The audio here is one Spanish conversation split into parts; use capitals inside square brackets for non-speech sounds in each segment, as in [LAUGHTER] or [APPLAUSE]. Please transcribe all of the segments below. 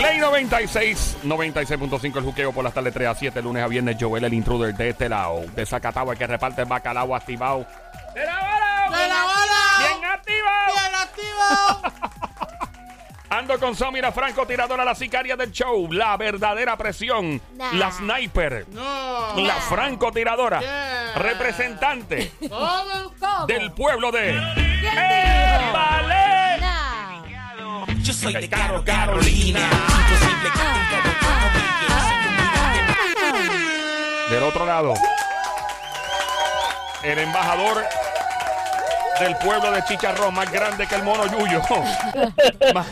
Play 96, 96.5 el juqueo por las tardes 3 a 7, lunes a viernes. Joel, el intruder de este lado, de Zacatau, el que reparte el bacalao activado. ¡De la bola! ¡De la bola! ¡Bien activado! ¡Bien activo! [LAUGHS] Ando con Somira Franco, tiradora, la sicaria del show, la verdadera presión, Nah. la sniper, No. la francotiradora, Yeah. representante [LAUGHS] ¿Cómo? ¿Cómo? del pueblo de... ¿Quién dijo? Yo soy de Caro Carolina. Imposible que Del otro lado, el embajador del pueblo de Chicharrón, más grande que el mono Yuyo, [LAUGHS] más,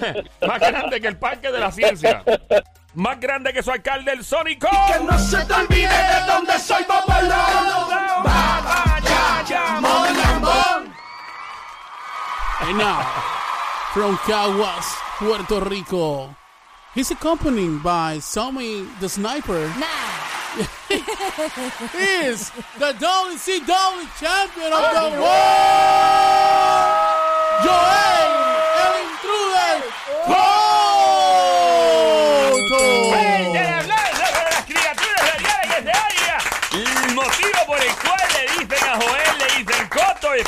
más grande que el Parque de la Ciencia, más grande que su alcalde, el Sónico. Que no se te olvide de dónde soy Bobolo. Bayamón, Lambón. From Caguas, Puerto Rico, he's accompanied by Somi the Sniper. Nah. [LAUGHS] Is the WCW champion of the world, Joel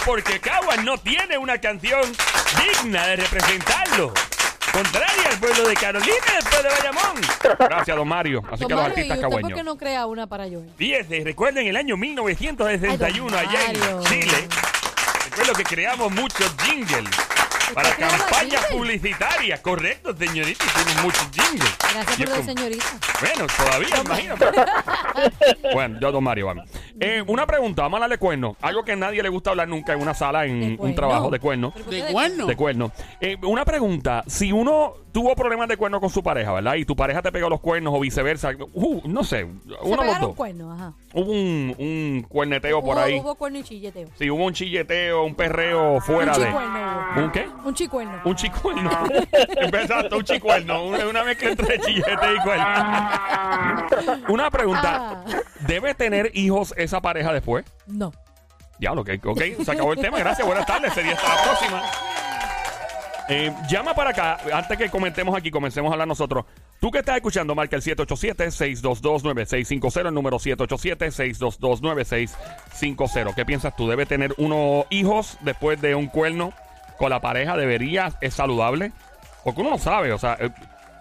porque Caguas no tiene una canción digna de representarlo. Contraria al pueblo de Carolina y al pueblo de Bayamón. Gracias, don Mario. Así Don que los Mario, ¿y artistas usted por qué no crea una para Joel? Fíjese, recuerden el año 1961 Ay, don allá en. Chile. Recuerdo que creamos muchos jingles para campañas publicitarias. Correcto, señorita. Hicimos muchos jingles. Gracias por la señorita. bueno, todavía, imagínate. bueno, yo, don Mario, vamos. Eh, una pregunta, vamos a hablar de cuernos. Algo que a nadie le gusta hablar nunca en una sala, en ¿De un trabajo de cuernos. ¿Pero por qué ¿De cuerno? De cuernos. Eh, una pregunta, si uno tuvo problemas de cuernos con su pareja, ¿verdad? Y tu pareja te pegó los cuernos o viceversa, uh, no sé, uno de los dos. cuernos, ajá. Hubo un, un cuerneteo por ahí. Hubo cuerno y chilleteo. Sí, hubo un chilleteo, un perreo fuera un de... chicuerno. ¿Un qué? Un chicuerno. Un chicuerno. [LAUGHS] Empezaste, un chicuerno. Una, una mezcla entre chillete y cuerno. Una pregunta. Ah. ¿Debe tener hijos esa pareja después? No. Diablo, ok, ok. Se acabó el tema. Gracias. Buenas tardes. Sería hasta la próxima. Eh, llama para acá. Antes que comentemos aquí, comencemos a hablar nosotros. Tú que estás escuchando, marca el 787-622-9650. El número 787-622-9650. ¿Qué piensas tú? ¿Debe tener unos hijos después de un cuerno con la pareja? ¿Debería? ¿Es saludable? Porque uno no sabe, o sea, eh,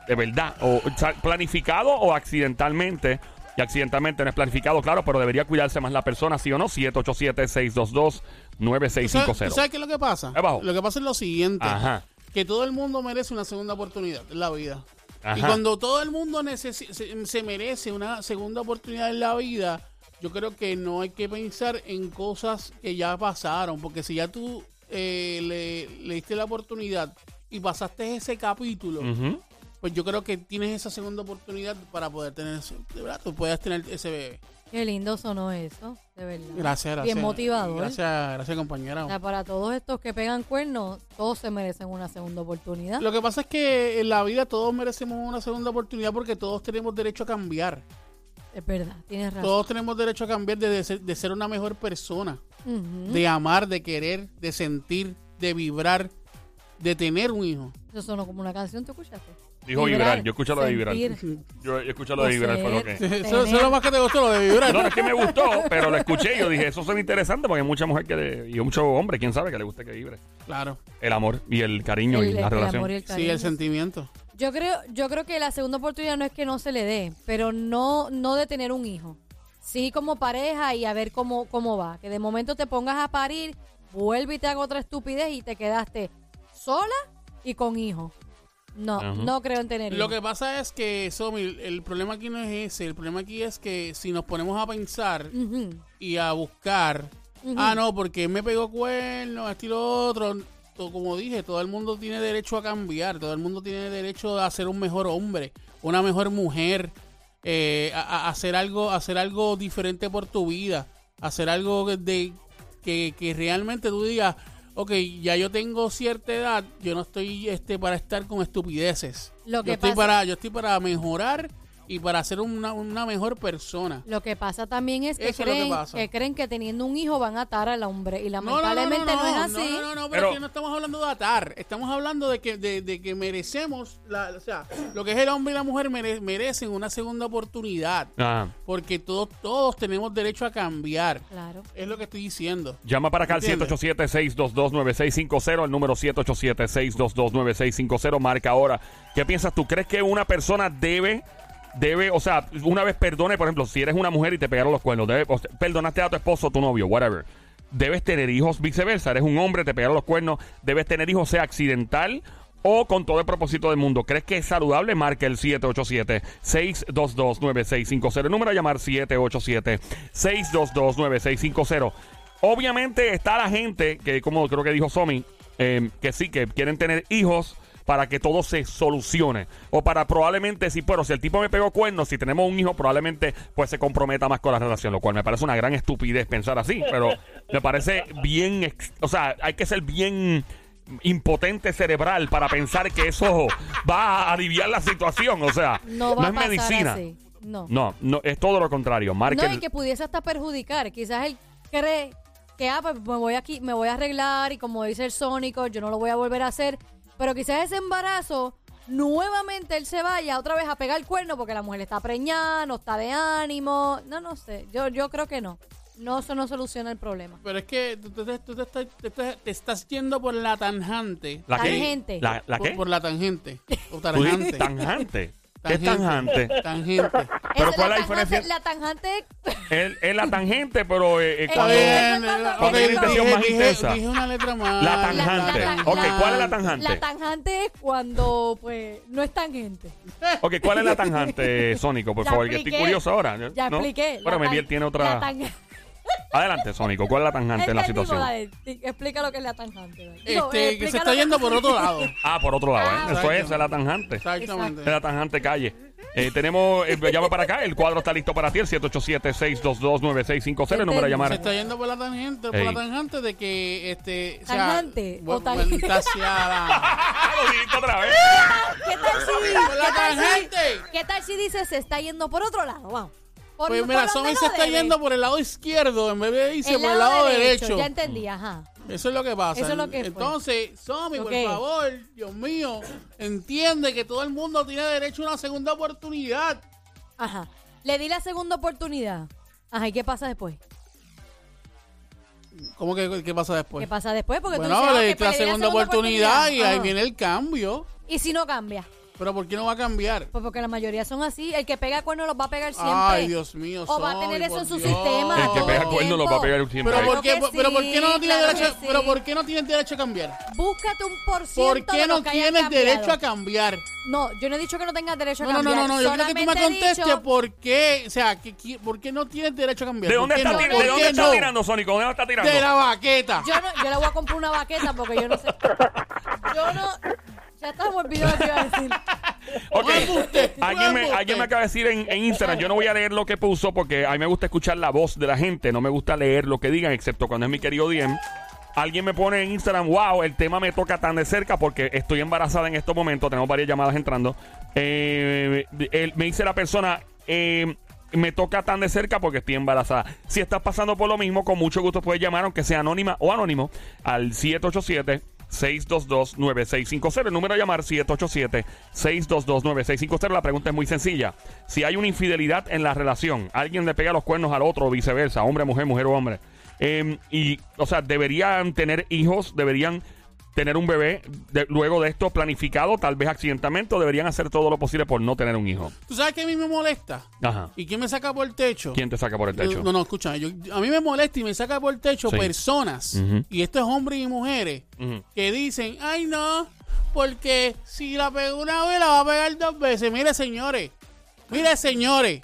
de verdad, o planificado o accidentalmente. Y accidentalmente no es planificado, claro, pero debería cuidarse más la persona, ¿sí o no? 787-622-9650. ¿Tú sabes, qué es lo que pasa? Abajo. Lo que pasa es lo siguiente. Ajá. Que todo el mundo merece una segunda oportunidad en la vida. Y cuando todo el mundo se, se merece una segunda oportunidad en la vida, yo creo que no hay que pensar en cosas que ya pasaron. Porque si ya tú eh, le, le diste la oportunidad y pasaste ese capítulo, pues yo creo que tienes esa segunda oportunidad para poder tener. De verdad, tú puedes tener ese bebé. Qué lindo sonó eso, de verdad. Gracias, gracias. Bien motivador. Gracias, gracias, O compañera. sea, para todos estos que pegan cuernos, todos se merecen una segunda oportunidad. Lo que pasa es que en la vida todos merecemos una segunda oportunidad porque todos tenemos derecho a cambiar. Es verdad, tienes razón. Todos tenemos derecho a cambiar de, de ser, de ser una mejor persona, de amar, de querer, de sentir, de vibrar, de tener un hijo. Eso sonó como una canción, ¿te escuchaste? Dijo vibrar, yo escucho lo de vibrar. sentir, Yo, yo escucho lo de vibrar, fue lo que... Eso, eso es lo más que te gustó, lo de vibrar. No, no es que me gustó, pero lo escuché y yo dije, eso suena interesante porque hay mucha mujer que le, y mucho hombre, quién sabe, que le guste que vibre. Claro. El amor y el cariño El- y la el relación. amor y el Sí, cariño. el sentimiento. Yo creo, yo creo que la segunda oportunidad no es que no se le dé, pero no, no de tener un hijo. Sí como pareja y a ver cómo, cómo va. Que de momento te pongas a parir, vuelve y te haga otra estupidez y te quedaste sola y con hijo. No, Ajá. no creo en tener Lo que pasa es que, Somi, el problema aquí no es ese. El problema aquí es que si nos ponemos a pensar y a buscar, ah, no, porque me pegó cuernos, esto y lo otro. Como dije, todo el mundo tiene derecho a cambiar, todo el mundo tiene derecho a ser un mejor hombre, una mejor mujer, eh, a, a hacer algo, a hacer algo diferente por tu vida, hacer algo de que, que realmente tú digas, ok, ya yo tengo cierta edad, yo no estoy este para estar con estupideces. Lo que yo estoy pasa- para, yo estoy para mejorar y para ser una, una mejor persona. Lo que pasa también es que, Eso es lo que creen, pasa. que creen que teniendo un hijo van a atar al hombre. Y No, no, no, lamentablemente no, es así. No, no, no, pero, Pero- es que no estamos hablando de atar. Estamos hablando de que, de, de que merecemos, la, o sea, lo que es el hombre y la mujer mere- merecen una segunda oportunidad. Ajá. Porque todos, todos tenemos derecho a cambiar. Claro. Es lo que estoy diciendo. Llama para acá al ¿Entiendes? 787-622-9650, el número 787-622-9650, marca ahora. ¿Qué piensas tú? ¿Crees que una persona debe, debe, o sea, una vez perdone, por ejemplo, si eres una mujer y te pegaron los cuernos, debe, o perdonaste a tu esposo, tu novio, whatever, debes tener hijos viceversa, eres un hombre, te pegaron los cuernos, debes tener hijos, sea accidental o con todo el propósito del mundo. ¿Crees que es saludable? Marca el 787-622-9650. El número a llamar 787-622-9650. Obviamente está la gente que, como creo que dijo Somi, eh, que sí, que quieren tener hijos para que todo se solucione. O para probablemente, si, pero si el tipo me pegó cuernos, si tenemos un hijo, probablemente pues se comprometa más con la relación, lo cual me parece una gran estupidez pensar así, pero me parece bien, o sea, hay que ser bien impotente cerebral para pensar que eso va a aliviar la situación, o sea, No va es a pasar medicina. así. No. No, no, es todo lo contrario. Marca No, y que pudiese hasta perjudicar. Quizás él cree que ah, pues me voy aquí, me voy a arreglar y como dice el Sónico, yo no lo voy a volver a hacer. Pero quizás ese embarazo, nuevamente él se vaya otra vez a pegar el cuerno porque la mujer está preñada, no está de ánimo. No, no sé. Yo, yo creo que no. No, eso no soluciona el problema. Pero es que tú, tú te, tú te estás, te estás- te estás yendo por la tangente. ¿La qué? Tangente. ¿La, la por, qué? por la tangente. O Tú tangente. Tangente. ¿Qué es tangente? Tangente. [LAUGHS] Pero ¿cuál es la diferencia? La tangente Es, es la tangente, pero eh, eh, cuando- Bien, cuando- ok, hay una intención dije, más dije- intensa. dije una letra más. La tangente. Ok, ¿cuál es la tangente? La tangente es cuando, pues, no es tangente. Ok, ¿cuál es la tangente, Sónico? Por Ya favor, que estoy expliqué. curioso ahora. Ya ¿no? expliqué. Bueno, La Miguel tan- tiene la otra. Adelante, Sónico. ¿Cuál es la tangante en la Entendimos, situación? explica lo que es la tangente. Este, que se está yendo por otro [LAUGHS] lado. Ah, por otro lado, Ah, ¿eh? Eso exacto. es, esa es la tangente. Exactamente. Es la tangente calle. Eh, tenemos, eh, llama para acá, el cuadro está listo para ti, el 787-622-9650, el número a llamar. Se está yendo por la tangente, por Ey. la tangente de que este. o sea, ¿Tangente o bu- tan- bu- hacia [LAUGHS] la- Lo dijiste otra vez. ¿Qué tal si, Por la qué tal si- tangente. qué tal si dice se está yendo por otro lado? Vamos. Por, Pues mira, Somi se está debe. yendo por el lado izquierdo en vez de irse por el lado derecho. Ya entendí, ajá. Eso es lo que pasa. Eso es lo que fue. Entonces, Somi, por favor, Dios mío, entiende que todo el mundo tiene derecho a una segunda oportunidad. Ajá. Le di la segunda oportunidad. Ajá, ¿y qué pasa después? ¿Cómo que qué pasa después? ¿Qué pasa después? Porque tú Bueno, dices, le ok, diste pues la segunda oportunidad y ahí viene el cambio. ¿Y si no cambia? Pero ¿por qué no va a cambiar? Pues porque la mayoría son así. El que pega cuerno los va a pegar siempre. Ay, Dios mío. O va a tener eso en su Dios. sistema. El que todo pega el cuerno lo va a pegar siempre. Pero. ¿por qué, Claro que pero ¿por qué no tienes claro derecho, que sí. pero ¿por qué no tienes derecho a cambiar? Búscate un por ciento ¿Por qué de no los que hayan tienes cambiado. derecho a cambiar? No, yo no he dicho que no tengas derecho a No, no, no, cambiar. no, no, yo quiero que tú me Solamente he contestes dicho- por qué, o sea, que, que- ¿por qué no tienes derecho a cambiar? ¿De ¿Por dónde qué está, no? tir- ¿Por ¿de dónde qué está no? tirando, Sónico? ¿Dónde está tirando? De la baqueta. Yo, no, yo le voy a comprar una baqueta porque yo no sé. [LAUGHS] Yo no. Ya estamos olvidando lo que iba a decir. Ok. Alguien me, alguien me acaba de decir en, en Instagram, yo no voy a leer lo que puso porque a mí me gusta escuchar la voz de la gente, no me gusta leer lo que digan, excepto cuando es mi querido Diem. Alguien me pone en Instagram, wow, el tema me toca tan de cerca porque estoy embarazada en estos momentos, tenemos varias llamadas entrando. Eh, él- me dice la persona, eh, me toca tan de cerca porque estoy embarazada. Si estás pasando por lo mismo, con mucho gusto puedes llamar, aunque sea anónima o anónimo, al 787 622-9650. El número a llamar 787-622-9650. La pregunta es muy sencilla. Si hay una infidelidad en la relación, alguien le pega los cuernos al otro o viceversa, hombre, mujer, mujer o hombre. eh, y, o sea, deberían tener hijos, deberían tener un bebé de- luego de esto planificado, tal vez accidentalmente, o deberían hacer todo lo posible por no tener un hijo. ¿Tú sabes qué a mí me molesta? Ajá. ¿Y quién me saca por el techo? ¿Quién te saca por el Yo- techo? No, no, escúchame. yo- a mí me molesta y me saca por el techo Sí. personas, y estos hombres y mujeres, que dicen, ay no, porque si la pegó una vez, la va a pegar dos veces. Mire, señores, mire, señores,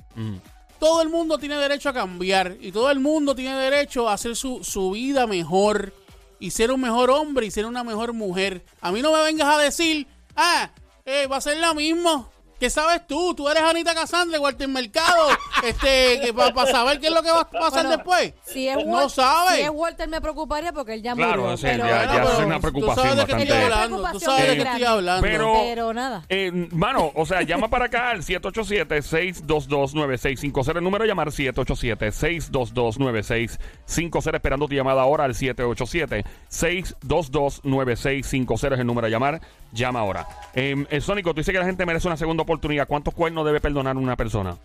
todo el mundo tiene derecho a cambiar y todo el mundo tiene derecho a hacer su, su vida mejor y ser un mejor hombre y ser una mejor mujer. A mí no me vengas a decir, ah, eh, va a ser lo mismo. ¿Qué sabes tú? Tú eres Anita Casandra, Walter Mercado, [LAUGHS] este, para saber qué es lo que va a pasar Bueno, después. Si es no sabes. Si es Walter me preocuparía porque él ya Claro, murió. sí, pero, ya- Bueno, ya pero es una Tú preocupación sabes de qué estoy bastante- hablando. Tú sabes de qué estoy hablando. Pero- pero nada. Eh, mano, o sea, llama para acá al 787-622-9650. El número a llamar 787-622-9650. Esperando tu llamada ahora al 787-622-9650 es el número a llamar. Llama ahora. Eh, eh, Sónico, tú dices que la gente merece una segunda oportunidad. ¿Cuántos cuernos debe perdonar una persona?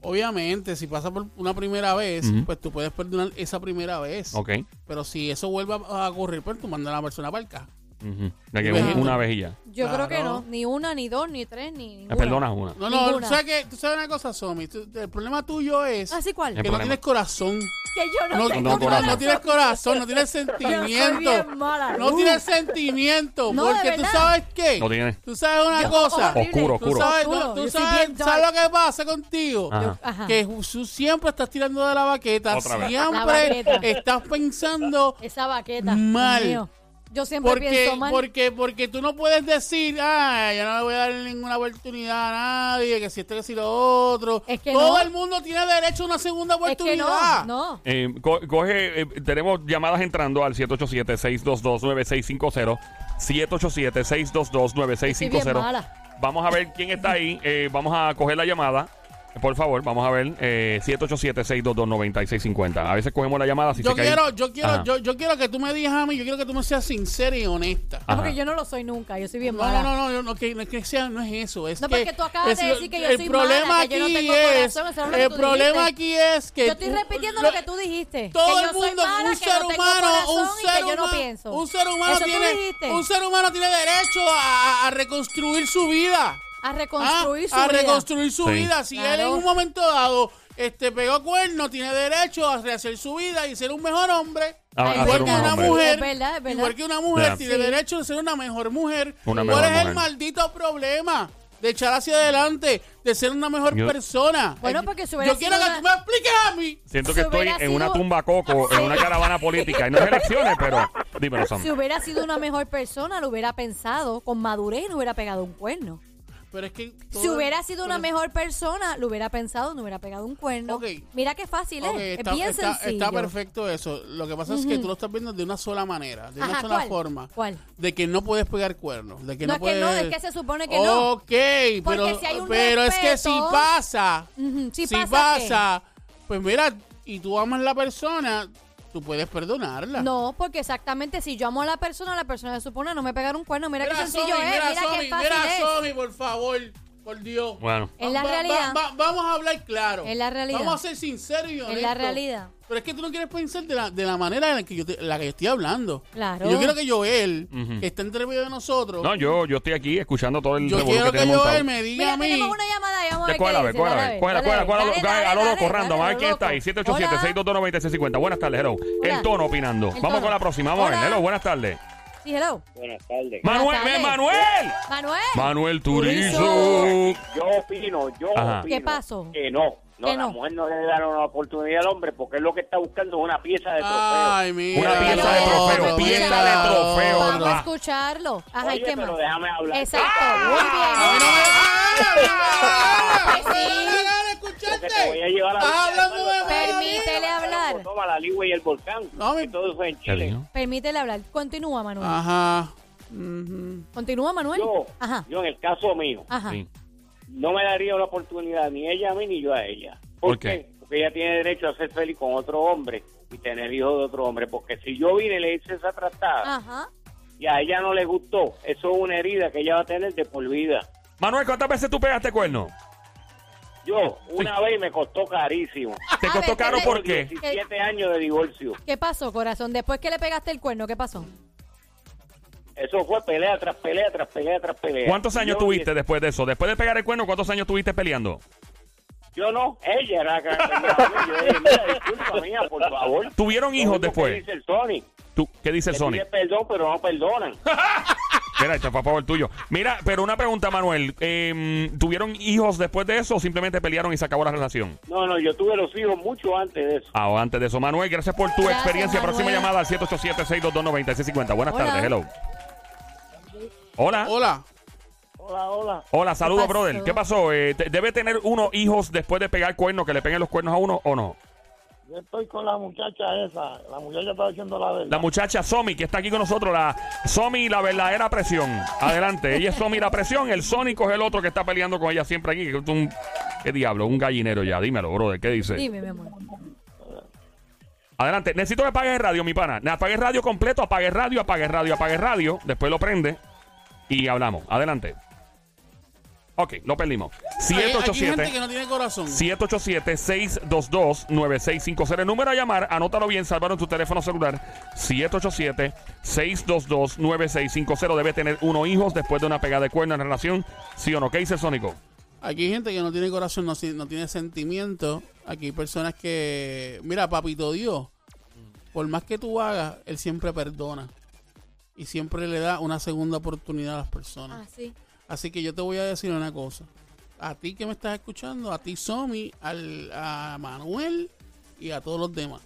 Obviamente, si pasa por una primera vez, Ujú. pues tú puedes perdonar esa primera vez. Ok. Pero si eso vuelve a a ocurrir, pues tú mandas a la persona para acá. Ujú. De que una vez y ya. Yo creo que Claro. no. Ni una, ni dos, ni tres, ni Me ninguna. perdonas una. No, no, Ninguna. ¿tú sabes, qué? ¿tú sabes una cosa, Somi? Tú- El problema tuyo es ¿Así cuál? El que no problema. tienes corazón. Que yo no, No, tengo no, no, corazón. no tienes corazón, no tienes [LAUGHS] Yo soy sentimiento. bien mala. No Uh. tienes sentimiento. No, de porque tú verdad. sabes qué. No tiene. Tú sabes una Yo- cosa. horrible. Oscuro, Tú oscuro. sabes, Oscuro. tú- tú Yo soy sabes- bien ¿sabes lo que pasa contigo? Ajá. Ajá. Que tú siempre estás tirando de la baqueta. Otra vez. La Siempre baqueta. estás pensando Esa baqueta. Mal. Mío. Yo siempre porque, pienso mal. porque, porque tú no puedes decir, ah, yo no le voy a dar ninguna oportunidad a nadie, que si esto, que si lo otro. Es que Todo no. el mundo tiene derecho a una segunda es que oportunidad. no, no. Eh, co- coge, eh, tenemos llamadas entrando al 787-622-9650. 787-622-9650. Estoy bien mala. Vamos a ver quién está ahí. Eh, vamos a coger la llamada. Por favor, vamos a ver. Eh, 787-622-9650. A veces cogemos la llamada. Si Yo se cae- quiero, yo quiero, yo, yo quiero que tú me digas a mí, yo quiero que tú me seas sincera y honesta. Ah, Ajá. porque yo no lo soy nunca. Yo soy bien No, mala. no, no, no, no, que, no es que sea, no es eso. Es No, que, porque tú acabas de decir que yo el soy problema mala, que yo no tengo es, corazón, eso es lo que el tú problema dijiste. aquí es que Yo estoy repitiendo lo- lo que tú dijiste. todo el mundo, mala, un ser no humano, un ser que yo no humano, pienso. un ser humano tiene, un ser humano tiene derecho a reconstruir su vida. A reconstruir Ah, su a vida. reconstruir su Sí. vida. Si él en Claro. un momento dado este pegó cuerno, tiene derecho a rehacer su vida y ser un mejor hombre. A- a igual que un una hombre. mujer, Es verdad, es verdad. igual que una mujer tiene Sí. derecho de ser una mejor mujer. Una ¿Cuál mejor es mujer. el maldito problema? De echar hacia adelante, de ser una mejor Yo- persona. Bueno, Eh, porque si hubiera Yo quiero sido que una- tú me expliques a mí. Siento Si que estoy hubiera en una sido- tumba coco, en una caravana política. Y no es elecciones, pero [LAUGHS] dímelo, Sam. Si hubiera sido una mejor persona, lo hubiera pensado con madurez y no hubiera pegado un cuerno. Pero es que Si hubiera sido una pero- mejor persona, lo hubiera pensado, no hubiera pegado un cuerno. Ok. Mira qué fácil Ok, es. está, es bien está- sencillo. está perfecto eso. Lo que pasa es que tú lo estás viendo de una sola manera, de una Ajá, sola ¿cuál? forma. ¿Cuál? De que no puedes pegar cuernos. De que No, no, es que no, es que se supone que no. Ok, pero, Porque si hay un pero es que si respeto- pasa, Ujú, si pasa, pues mira, y tú amas la persona, tú puedes perdonarla. No, porque exactamente si yo amo a la persona, la persona se supone no me pegar un cuerno. Mira, qué sencillo es, mira, mira Somi, qué fácil mira, es. Somi, por favor, por Dios. Bueno. En la Va- va- realidad. va- vamos a hablar claro. En la realidad. Vamos a ser sinceros y honestos. En la realidad. Pero es que tú no quieres pensar de la, de la manera en la que yo, te- la que yo estoy hablando. Claro. Y yo quiero que Joel, Ujú. que está entre medio de nosotros, No, yo, yo estoy aquí escuchando todo el yo quiero que montado. Joel me diga Mira, a mí. tenemos una llamada y vamos a ver cógela, qué dice. cógela, cógela, dale, cógela, dale, a lo loco, random. A ver quién está ahí. loco. 787-622-9650. Buenas tardes, hello. El tono opinando. Vamos con la próxima. Vamos a ver. Hello, buenas tardes. Sí, hello. Buenas tardes. Manuel, tardes. ven, Manuel. Manuel. Manuel Turizo. Yo opino, yo Ajá. opino ¿Qué pasó? que no. No, ¿Qué la no? mujer no le da una oportunidad al hombre porque es lo que está buscando es una pieza de trofeo. Ay, mira. Una pieza de trofeo, mira pieza de trofeo. Vamos a Ah. escucharlo. Ajá, ¿y Oye, qué pero más? déjame hablar. Exacto, muy A mí no bien. ¡Ah! Pues sí. ¡No me hagas Porque escucharte! Te voy a llevar a Estás hablando de mí. Permítele hablar. Toma la ligua y el volcán. No, me- todo fue en ¿Qué Chile. Permítele hablar. Continúa, Manuel. Ajá. Continúa, Manuel. Yo, Ajá, yo en el caso mío, ajá. Sí. no me daría una oportunidad ni ella a mí ni yo a ella. ¿Por ¿Por qué? qué? Porque ella tiene derecho a ser feliz con otro hombre y tener hijos de otro hombre. Porque si yo vine y le hice esa tratada Ajá. y a ella no le gustó, eso es una herida que ella va a tener de por vida. Manuel, ¿cuántas veces tú pegaste cuerno? Yo, una vez me costó carísimo. ¿Te costó ver, caro ¿qué por qué? 17 años de divorcio. ¿Qué pasó, corazón? Después que le pegaste el cuerno, ¿qué pasó? Eso fue pelea tras pelea tras pelea tras pelea. ¿Cuántos años Yo- tuviste después de eso? Después de pegar el cuerno, ¿cuántos años tuviste peleando? Yo no, ella era la que me. Yo dije, mira, disculpa mía, por favor. ¿Tuvieron hijos después? que dice el Sony. ¿Tú, ¿Qué dice el Sony? pide perdón, pero no perdonan. [LAUGHS] Mira, este fue a favor tuyo. Mira, pero una pregunta, Manuel. eh, ¿Tuvieron hijos después de eso o simplemente pelearon y se acabó la relación? No, no, yo tuve los hijos mucho antes de eso. Ah, antes de eso. Manuel, gracias por tu Gracias, experiencia. Próxima llamada al 787-622-9650. Buenas Hola. tardes, hello. Hola. Hola. Hola, hola. Hola, saludos, brother. ¿Qué pasó? Eh, ¿Debe tener uno hijos después de pegar cuernos, que le peguen los cuernos a uno o no? Yo estoy con la muchacha esa. La muchacha está diciendo la verdad. La muchacha Somi, que está aquí con nosotros, la Somi, la verdadera presión. Adelante, ella es Somi, la presión. El Sónico es el otro que está peleando con ella siempre aquí. que un- ¿Qué diablo? Un gallinero ya. Dímelo, brother. ¿Qué dice? Dime, mi amor. Adelante. Necesito que apagues el radio, mi pana. Apague el radio completo, apague el radio, apague el radio, apague el radio. Después lo prende y hablamos. Adelante. Ok, lo perdimos. Hay- Aquí hay gente 787. que no tiene corazón. 787-622-9650. El número a llamar, anótalo bien, salvaron tu teléfono celular. 787-622-9650. Debe tener uno hijos después de una pegada de cuerno en relación. ¿Sí o no? ¿Qué dice Sónico? Aquí hay gente que no tiene corazón, no, no tiene sentimiento. Aquí hay personas que, mira, papito Dios, por más que tú hagas, Él siempre perdona. Y siempre le da una segunda oportunidad a las personas. Ah, sí. Así que yo te voy a decir una cosa. A ti que me estás escuchando, a ti Somi, al, a Manuel y a todos los demás.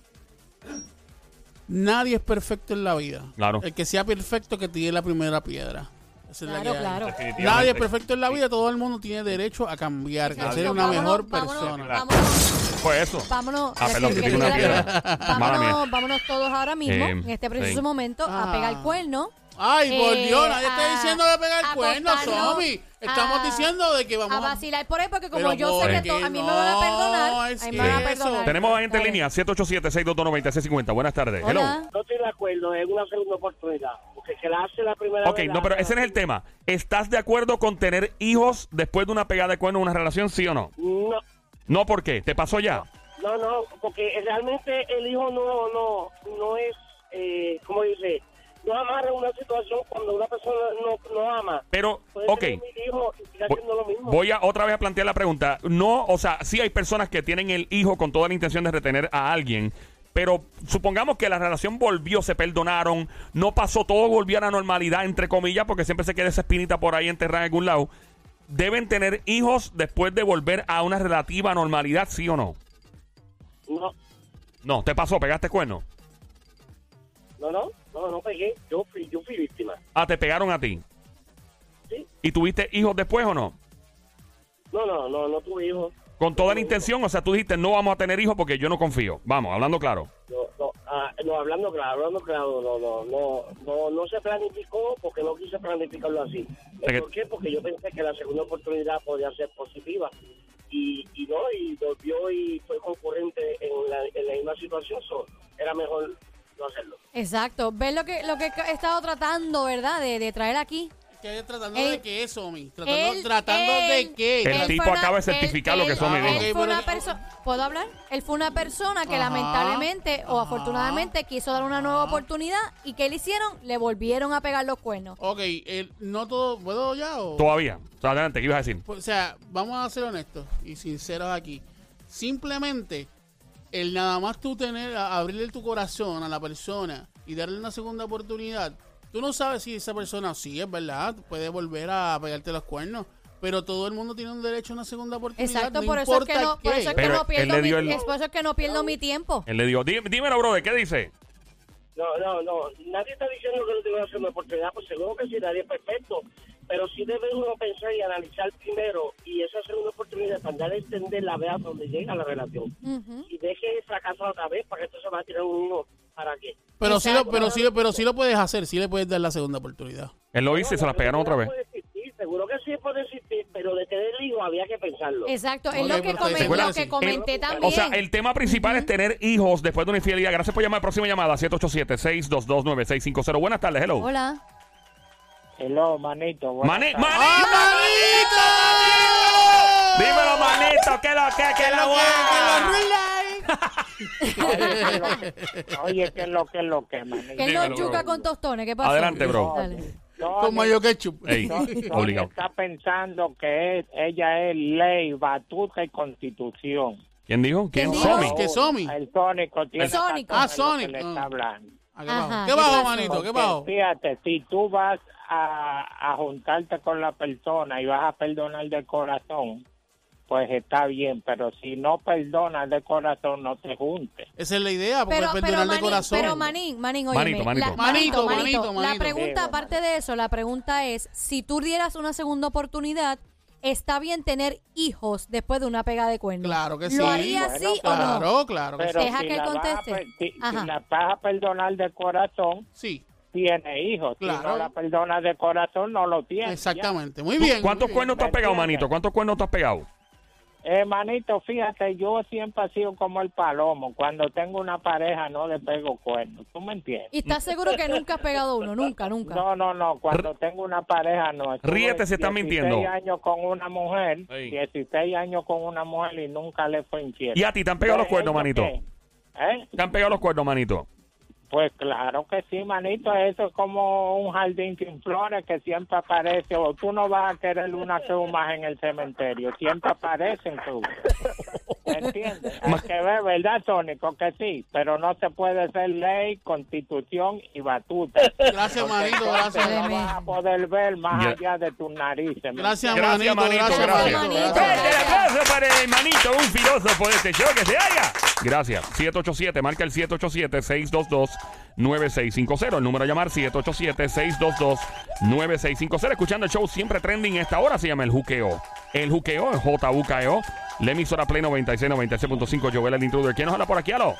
Nadie es perfecto en la vida. Claro. El que sea perfecto que tire la primera piedra. Esa es la Claro, que. Nadie es perfecto en la vida, todo el mundo tiene derecho a cambiar, a ser una Vámonos, mejor vámonos, persona. Vámonos, Pues eso. vámonos. Ah, perdón, que una piedra. Vámonos, vámonos todos ahora mismo, Eh, en este preciso sí. momento, a Ah. pegar cuerno. Ay, por Eh, Dios, nadie está a- diciendo de pegar a cuernos, acostarnos, Somi. Estamos a- diciendo de que vamos A vacilar por ahí, porque como yo sé ¿por que to- a mí me van a perdonar. Es a mí que me van a perdonar. Tenemos gente en línea, 787-622-9650. Buenas tardes. Hello. No estoy de acuerdo, es una segunda oportunidad. Porque se la hace la primera Ok, vez. no, pero ese no es el tema. ¿Estás de acuerdo con tener hijos después de una pegada de cuerno en una relación, sí o no? No, No, ¿por qué? ¿Te pasó ya? no, no, porque realmente el hijo no, no, no es, eh, ¿cómo dice? No amarra una situación cuando una persona no, no ama. Pero, Puede ok. tener un hijo y siga Voy- haciendo lo mismo. Voy a otra vez a plantear la pregunta. No, o sea, sí hay personas que tienen el hijo con toda la intención de retener a alguien, pero supongamos que la relación volvió, se perdonaron, no pasó, todo volvió a la normalidad, entre comillas, porque siempre se queda esa espinita por ahí enterrada en algún lado. ¿Deben tener hijos después de volver a una relativa normalidad, sí o no? No, No, ¿te pasó? ¿Pegaste cuerno? No, no, no, no pegué. Yo fui, yo fui víctima. Ah, te pegaron a ti. Sí. ¿Y tuviste hijos después o no? No, no, no, no tuve hijos. Con toda la intención, o sea, tú dijiste no vamos a tener hijos porque yo no confío. Vamos, hablando claro. No, no, ah, no, hablando claro, hablando claro, no, no, no, no, no se planificó porque no quise planificarlo así. ¿Por qué? Porque yo pensé que la segunda oportunidad podía ser positiva y, y no, y volvió y fue concurrente en la, en la misma situación, so, era mejor no hacerlo. Exacto. ¿Ves lo que, lo que he estado tratando, verdad? De, de traer aquí. ¿Qué, ¿Tratando Él- de qué, Somi? ¿Tratando, Él- tratando de qué? El tipo acaba de certificar lo que Somi Ah, dijo. ok, Él fue una pero- persona, ¿puedo hablar? Él fue una persona que Ajá. lamentablemente o afortunadamente quiso dar una nueva Ajá. oportunidad y ¿qué le hicieron? Le volvieron a pegar los cuernos. Ok, el- no todo, ¿puedo ya o...? Todavía. O sea, adelante, ¿qué ibas a decir? Pues, o sea, vamos a ser honestos y sinceros aquí. Simplemente, el nada más tú tener, abrirle tu corazón a la persona y darle una segunda oportunidad, tú no sabes si esa persona, sí, es verdad, puede volver a pegarte los cuernos, pero todo el mundo tiene un derecho a una segunda oportunidad. Exacto, no por eso, es que no, por eso es que no pierdo mi, dio el- es por eso es que no pierdo mi tiempo. Él le dijo, "Dí- dímelo, brother, ¿qué dice? No, no, no, nadie está diciendo que no tengo una oportunidad, pues seguro que sí, nadie es perfecto, pero sí debe uno pensar y analizar primero y esa segunda oportunidad para dar a entender la vea donde llega la relación. Y deje fracasar otra vez para que esto se va a tirar un uno para qué Pero sí, lo, Exacto. pero, sí, pero sí lo puedes hacer, sí le puedes dar la segunda oportunidad. Él lo hizo y se las pegaron otra vez. Seguro que sí puede existir pero de tener hijo había que pensarlo Exacto, es lo que, pero comen- te- lo ¿te que comenté El- también. O sea, el tema principal es tener hijos después de una infidelidad. Gracias por llamar. Próxima llamada, 787-622-9650. Buenas tardes, hello. Hola. Hello, manito. Mani- tardes. ¡Manito! Dímelo, manito, ¿qué lo que, qué la [LAUGHS] Oye, ¿qué es lo que es lo que, manito? Que Dímelo, no yuca bro. con tostones, ¿qué pasó? Adelante, bro. Dale. No, Con mayo ketchup. Ey, Tony obligado. está pensando que es- ella es ley, batuta y constitución. ¿Quién dijo? ¿Quién? ¿Quién Somi. ¿Qué Somi? El Sónico tiene El Sónico. Ah, lo que Sónico. le está Ah. hablando. Ah, ¿Qué bajo? ¿Qué ¿qué manito? ¿Qué bajo? Fíjate, si tú vas a, a juntarte con la persona y vas a perdonar de corazón, pues está bien, pero si no perdonas de corazón, no te juntes. Esa es la idea, porque Pero, es pero, perdonar de corazón. pero Manín, Manín, óyeme, Manito, manito. la- Manito, manito, La manito. pregunta, aparte de eso, la pregunta es, si tú dieras una segunda oportunidad, ¿está bien tener hijos después de una pega de cuernos? Claro que sí. ¿Lo harías Bueno, sí o no? Claro, claro que Pero sí. Deja si que él a conteste. si, si la vas a perdonar de corazón, Sí, tiene hijos. Si Claro. no la perdonas de corazón, no lo tiene. exactamente. Muy ¿Tú bien. ¿Cuántos muy bien. cuernos te has ¿Me pegado, entiendes? manito? ¿Cuántos cuernos te has pegado? Hermanito, fíjate, yo siempre he sido como el palomo. Cuando tengo una pareja no le pego cuernos. ¿Tú me entiendes? ¿Y estás seguro que nunca has pegado uno? Nunca, nunca. No, no, no. Cuando tengo una pareja no. Estuve Ríete, se está 16 mintiendo. años con una mujer. Ey. 16 años con una mujer y nunca le fue infiel. ¿Y a ti te han pegado los ¿De cuernos, manito? qué? ¿Eh? ¿Te han pegado los cuernos, manito? Pues claro que sí, manito. Eso es como un jardín sin flores que siempre aparece. O tú no vas a querer una cruz más en el cementerio. Siempre aparecen cruces. ¿Entiendes? Hay que ver, ¿verdad, Tónico? Que sí. Pero no se puede ser ley, constitución y batuta. Gracias, manito, gracias. No vas a poder ver más allá de tus narices. ¿me Gracias, Gracias, manito, gracias, gracias. manito. Manito. gracias. ¡Fuerte el aplauso para el manito, un filósofo de este show que se haga! Gracias. 787, marca el 787-622-9650. El número a llamar 787-622-9650. Escuchando el show siempre trending. Esta hora se llama El Juqueo. El Juqueo, el J-U-K-E-O. La emisora Play 96, 96.5. Joel el intruder. ¿Quién nos habla por aquí? ¿Aló?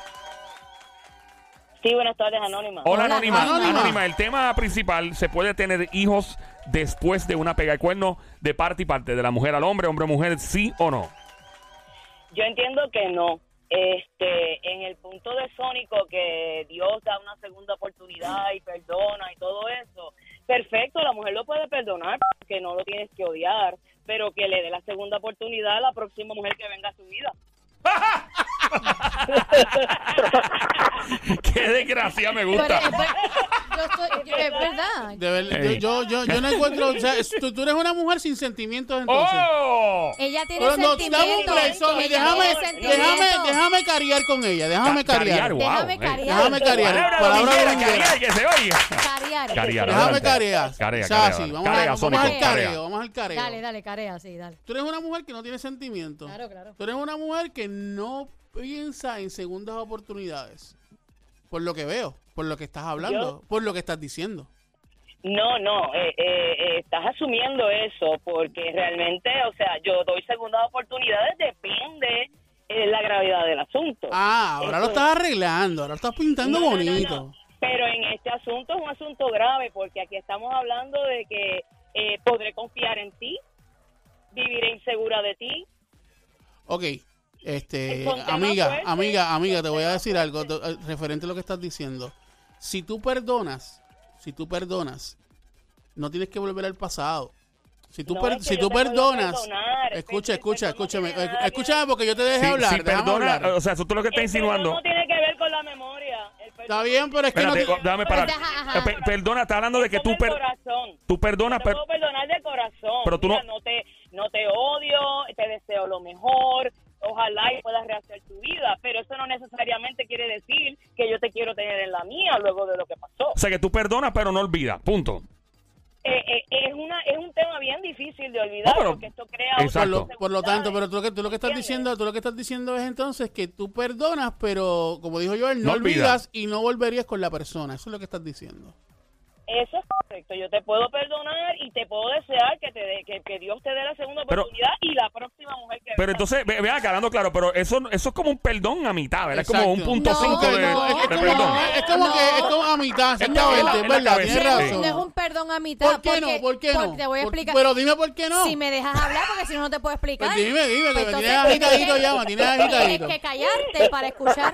Sí, buenas tardes, Anónima. Hola, Hola, Anónima. Anónima. Anónima. El tema principal, ¿se puede tener hijos después de una pega de cuerno de parte y parte? De la mujer al hombre, hombre a mujer, sí o no? Yo entiendo que no. Este, en el punto de Sónico que Dios da una segunda oportunidad y perdona y todo eso, perfecto, la mujer lo puede perdonar porque no lo tienes que odiar, pero que le dé la segunda oportunidad a la próxima mujer que venga a su vida. [LAUGHS] ¡Qué desgracia me Pero gusta! es, ver- yo estoy- yo- es verdad. De ver- Ey. yo, yo, yo, no encuentro. O sea, tú, tú eres una mujer sin sentimientos, entonces. ¡Oh! Ella tiene Pero no, dame un sentimientos. break, Ella déjame, déjame, déjame cariar con ella, déjame Ca- cariar. cariar, wow, Déjame eh. cariar. Déjame cariar. Palabra Palabra dominguera, dominguera. cariar, que se oiga. Cariar. Cariar, Déjame carear. Carea, o sea, carea, sí, dale. vamos, Carea, a, vamos Sónico, al carea. careo, vamos al careo. Dale, dale, carea, sí, dale. Tú eres una mujer que no tiene sentimientos. Claro, claro. Tú eres una mujer que no piensa en segundas oportunidades. Por lo que veo, por lo que estás hablando, por lo que estás diciendo. No, no, eh, eh, eh, estás asumiendo eso porque realmente, o sea, yo doy segundas oportunidades, depende de la gravedad del asunto. Ah, ahora lo estás arreglando, ahora lo estás pintando No, no, no, bonito. no. Pero en este asunto es un asunto grave porque aquí estamos hablando de que eh, podré confiar en ti, viviré insegura de ti. Ok, este, amiga, fuerte, amiga, amiga, te voy a decir algo to- eh, referente a lo que estás diciendo. Si tú perdonas, si tú perdonas, no tienes que volver al pasado. Si tú, No, per- es que si tú te perdonas, perdonar, es escucha, escucha, no escúchame, que escúchame porque yo te dejé Si, hablar, si perdona, hablar. o sea, eso tú lo que estás insinuando. no tiene que ver con la memoria. Está bien, pero es que no te- oh, déjame parar. Ajá, ajá. Eh, per- perdona, está hablando de que tú, per- tú perdonas, te pero puedo perdonar de corazón. Pero tú Mira, no- no te no te odio, te deseo lo mejor. Ojalá y puedas rehacer tu vida, pero eso no necesariamente quiere decir que yo te quiero tener en la mía luego de lo que pasó. o sea, que tú perdonas, pero no olvidas. Punto. Eh, eh, es una es un tema bien difícil de olvidar No, pero- porque esto crea Exacto. por lo, por lo tanto, pero tú lo que, tú lo que estás ¿Entiendes? diciendo, tú lo que estás diciendo es entonces que tú perdonas, pero como dijo Joel, no, No olvidas. olvidas y no volverías con la persona. Eso es lo que estás diciendo. Eso es correcto. Yo te puedo perdonar y te puedo desear que te dé- que, que Dios te dé la segunda Pero- oportunidad y la próxima mujer que Pero venga. entonces, ve, ve acá, hablando claro, pero eso, eso es como un perdón a mitad, ¿verdad? Es como un punto No, cinco de, no, de es, como, perdón. es como No. que es como a mitad, exactamente, verdad, tienes razón. No es un perdón a mitad. ¿Por qué porque- no? ¿Por qué no? te voy a explicar. Pero dime por qué no. Si me dejas hablar, porque si no, no te puedo explicar. Pues dime, dime, que Pues me entonces tienes agitadito que- ya, me tienes Tienes que callarte para escuchar.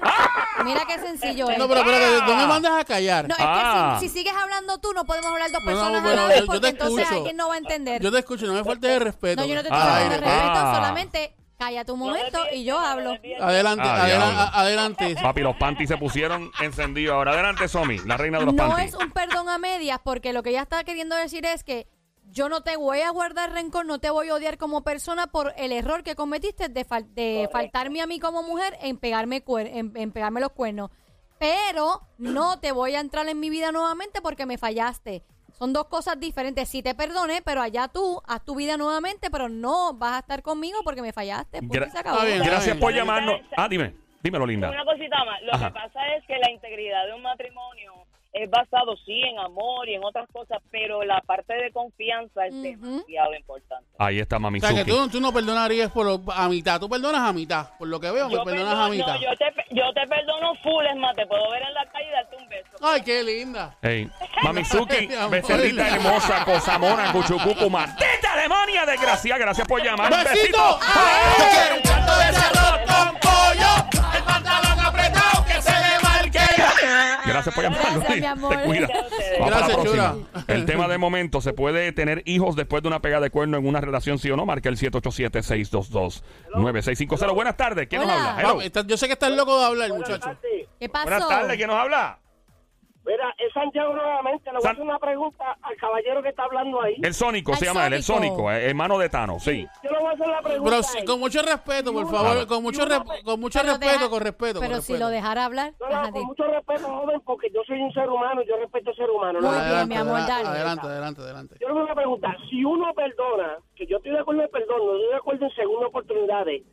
Mira qué sencillo es. No, pero, pero no me mandas a callar. No, es Ah. que si, si sigues hablando tú, no podemos hablar dos No, no, personas a la vez, porque te entonces escucho. alguien no va a entender. Yo te escucho, no me faltes de respeto. no, yo no te estoy Ah, hablando de Al aire. respeto, ah. solamente calla tu momento y yo hablo. Adelante, Ah, adelante. Papi, los panties se pusieron encendidos ahora. Adelante, Somi, la reina de los No panties. es un perdón a medias, porque lo que ella está queriendo decir es que yo no te voy a guardar rencor, no te voy a odiar como persona por el error que cometiste de, fal- de faltarme a mí como mujer en pegarme, cuer- en, en pegarme los cuernos. Pero no te voy a entrar en mi vida nuevamente porque me fallaste. Son dos cosas diferentes. Sí te perdoné, pero allá tú, haz tu vida nuevamente, pero no vas a estar conmigo porque me fallaste. Gra- se acabó. Bien, Gracias por llamarnos. Ah, dime. Dímelo, linda. Una cosita más. Lo Ajá. que pasa es que la integridad de un matrimonio es basado, sí, en amor y en otras cosas, pero la parte de confianza es demasiado importante. Ahí está Mami O sea, que tú, tú no perdonarías por lo- a mitad. Tú perdonas a mitad. Por lo que veo, me Yo, perdonas perdono- a mitad. no, yo, te, yo te perdono full, es más, te puedo ver en la calle y darte un beso. Ay, qué linda. Hey, [LAUGHS] Mamizuki, becerrita hermosa, cosamona, cuchucucu, maldita [LAUGHS] demonia, desgracia, gracias por llamar. ¡Besito! Yo quiero un canto Gracias por llamar. Gracias, Luis. mi amor. Te cuida. Gracias. Vamos para la próxima. chula. El tema de momento, ¿se puede tener hijos después de una pegada de cuerno en una relación, sí o no? Marca el 787-622-9650. Buenas tardes, ¿quién nos habla? Hello. Yo sé que estás loco de hablar, muchacho. ¿Qué pasó? Buenas tardes, ¿quién nos habla? Mira, es Santiago nuevamente. Le voy San- a hacer una pregunta al caballero que está hablando ahí. El Sónico se llama él, el Sónico. Eh, hermano de Tano, sí. Yo le voy a hacer la pregunta. Pero sí, con mucho respeto, por favor. Con mucho, con mucho respeto, deja- con respeto. Pero con si lo dejara hablar. No, con mucho respeto, joven, porque yo soy un ser humano y yo respeto al ser humano. Muy ¿no? bien, mi amor, adelante, dale. adelante, adelante, adelante. Yo le voy a preguntar, si uno perdona, que yo estoy de acuerdo en el perdón, no estoy de acuerdo en segunda oportunidades,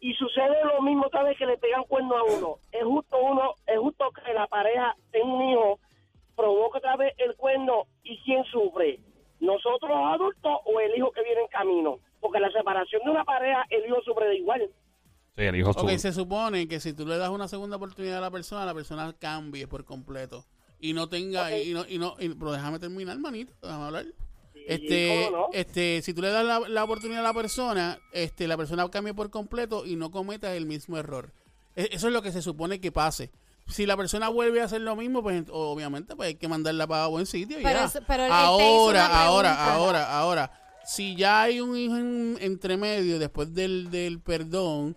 y sucede lo mismo otra vez que le pegan cuerno a uno, es justo uno, es justo que la pareja tenga un hijo, provoque otra vez el cuerno, y quién sufre, nosotros los adultos o el hijo que viene en camino, porque la separación de una pareja, el hijo sufre de igual. Sí, el hijo Ok, suyo. se supone que si tú le das una segunda oportunidad a la persona, la persona cambie por completo. Y no tenga, y no, y no, y- pero déjame terminar, manito, déjame hablar. Este, este, si tú le das la, la oportunidad a la persona, este, la persona cambia por completo y no cometa el mismo error. E- Eso es lo que se supone que pase. Si la persona vuelve a hacer lo mismo, pues ent- obviamente pues hay que mandarla para buen sitio. Pero ya. eso- pero él te hizo ahora, ahora, ahora, ahora, si ya hay un hijo en, entre medio después del, del perdón,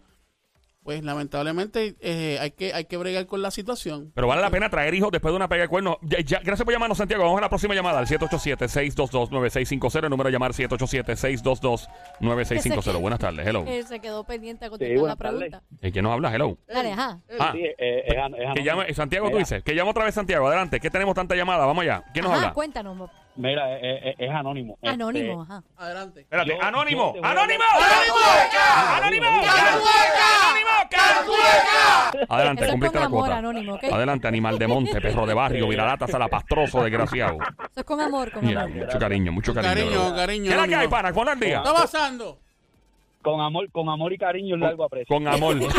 pues lamentablemente eh, hay que hay que bregar con la situación. Pero vale la pena traer hijos después de una pega de cuerno. Ya- ya- gracias por llamarnos, Santiago. Vamos a la próxima llamada al 787-622-9650. El número de llamar 787-622-9650. Buenas tardes, hello. Él se quedó pendiente a contestar buenas la pregunta. ¿Eh, ¿Quién nos habla? Hello. Dale, ajá. Ah, Sí, eh, que llame, Santiago, tú dices. Que llame otra vez Santiago. Adelante. ¿Qué tenemos tanta llamada? Vamos allá. ¿Quién nos Ajá, habla? cuéntanos. Mira, es, es- es anónimo. Anónimo, Este, ajá. Adelante. Espérate. Yo- ¡Anónimo! yo a ¡Anónimo! ¡Cantueca! ¡Anónimo! ¡Cantueca! Adelante, Eso es cumpliste con la amor, cuota. Anónimo. Adelante, animal de monte, perro de barrio, viralata, salapastroso, desgraciado. Eso es con amor, con Mira, amor. mucho cariño, mucho cariño. cariño, bro. cariño, ¿Qué es la que hay, Anónimo. pana? Pon al ¿Qué día. está pasando? Con amor, con amor y cariño y largo aprecio. Con amor. [LAUGHS] Oye,